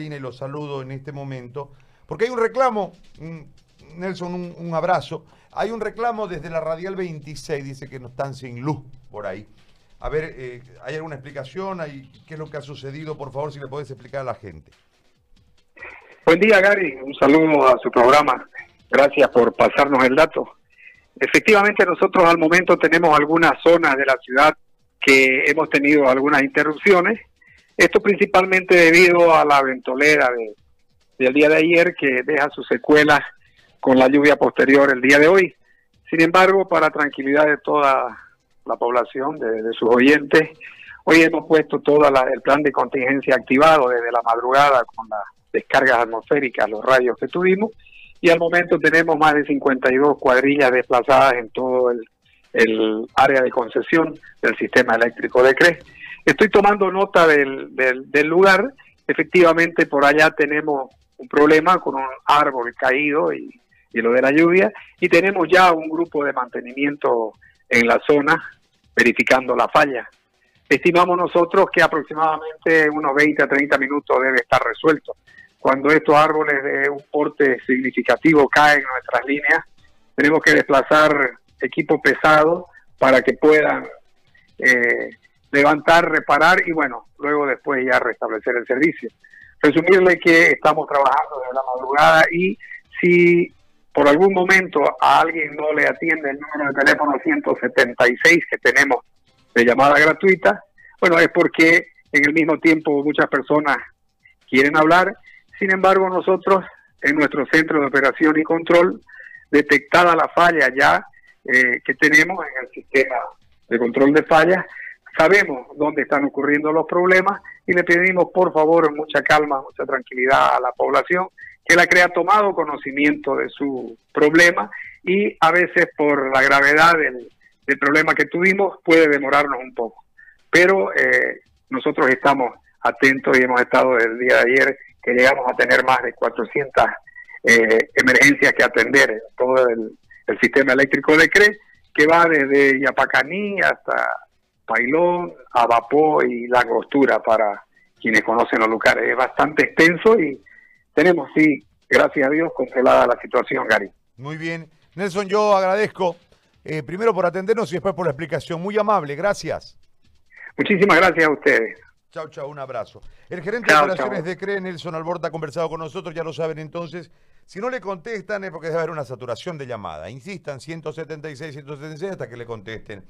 y los saludo en este momento, porque hay un reclamo, mm, Nelson, un, un abrazo, hay un reclamo desde la Radial 26, dice que no están sin luz por ahí. A ver, eh, ¿hay alguna explicación? ¿Hay, ¿Qué es lo que ha sucedido? Por favor, si le podés explicar a la gente. Buen día, Gary. Un saludo a su programa. Gracias por pasarnos el dato. Efectivamente, nosotros al momento tenemos algunas zonas de la ciudad que hemos tenido algunas interrupciones. Esto principalmente debido a la ventolera de, del día de ayer que deja sus secuelas con la lluvia posterior el día de hoy. Sin embargo, para tranquilidad de toda la población, de, sus oyentes, hoy hemos puesto todo el plan de contingencia activado desde la madrugada con las descargas atmosféricas, los rayos que tuvimos, y al momento tenemos más de 52 cuadrillas desplazadas en todo el, el área de concesión del sistema eléctrico de CRE. Estoy tomando nota del, del, lugar, efectivamente por allá tenemos un problema con un árbol caído y, y lo de la lluvia, y tenemos ya un grupo de mantenimiento en la zona verificando la falla. Estimamos nosotros que aproximadamente unos 20 a 30 minutos debe estar resuelto. Cuando estos árboles de un porte significativo caen en nuestras líneas, tenemos que desplazar equipo pesado para que puedan eh, levantar, reparar y bueno, luego después ya restablecer el servicio. Resumirle que estamos trabajando desde la madrugada y si por algún momento a alguien no le atiende el número de teléfono 176 que tenemos de llamada gratuita, bueno, es porque en el mismo tiempo muchas personas quieren hablar, sin embargo nosotros en nuestro centro de operación y control, detectada la falla ya eh, que tenemos en el sistema de control de fallas, sabemos dónde están ocurriendo los problemas y le pedimos por favor mucha calma, mucha tranquilidad a la población que la crea tomado conocimiento de su problema y a veces por la gravedad del, problema que tuvimos puede demorarnos un poco. Pero eh, nosotros estamos atentos y hemos estado desde el día de ayer que llegamos a tener más de 400 eh, emergencias que atender en todo el, el, sistema eléctrico de CRE, que va desde Yapacaní hasta Pailón, Abapó y La Costura para quienes conocen los lugares. Es bastante extenso y tenemos, sí, gracias a Dios, controlada la situación, Gary. Muy bien. Nelson, yo agradezco eh, primero por atendernos y después por la explicación. Muy amable, gracias. Muchísimas gracias a ustedes. Chao, chao, un abrazo. El gerente chau, de operaciones de CRE, Nelson Alborta, ha conversado con nosotros, ya lo saben entonces. Si no le contestan es porque debe haber una saturación de llamada. Insistan, 176, 176 hasta que le contesten.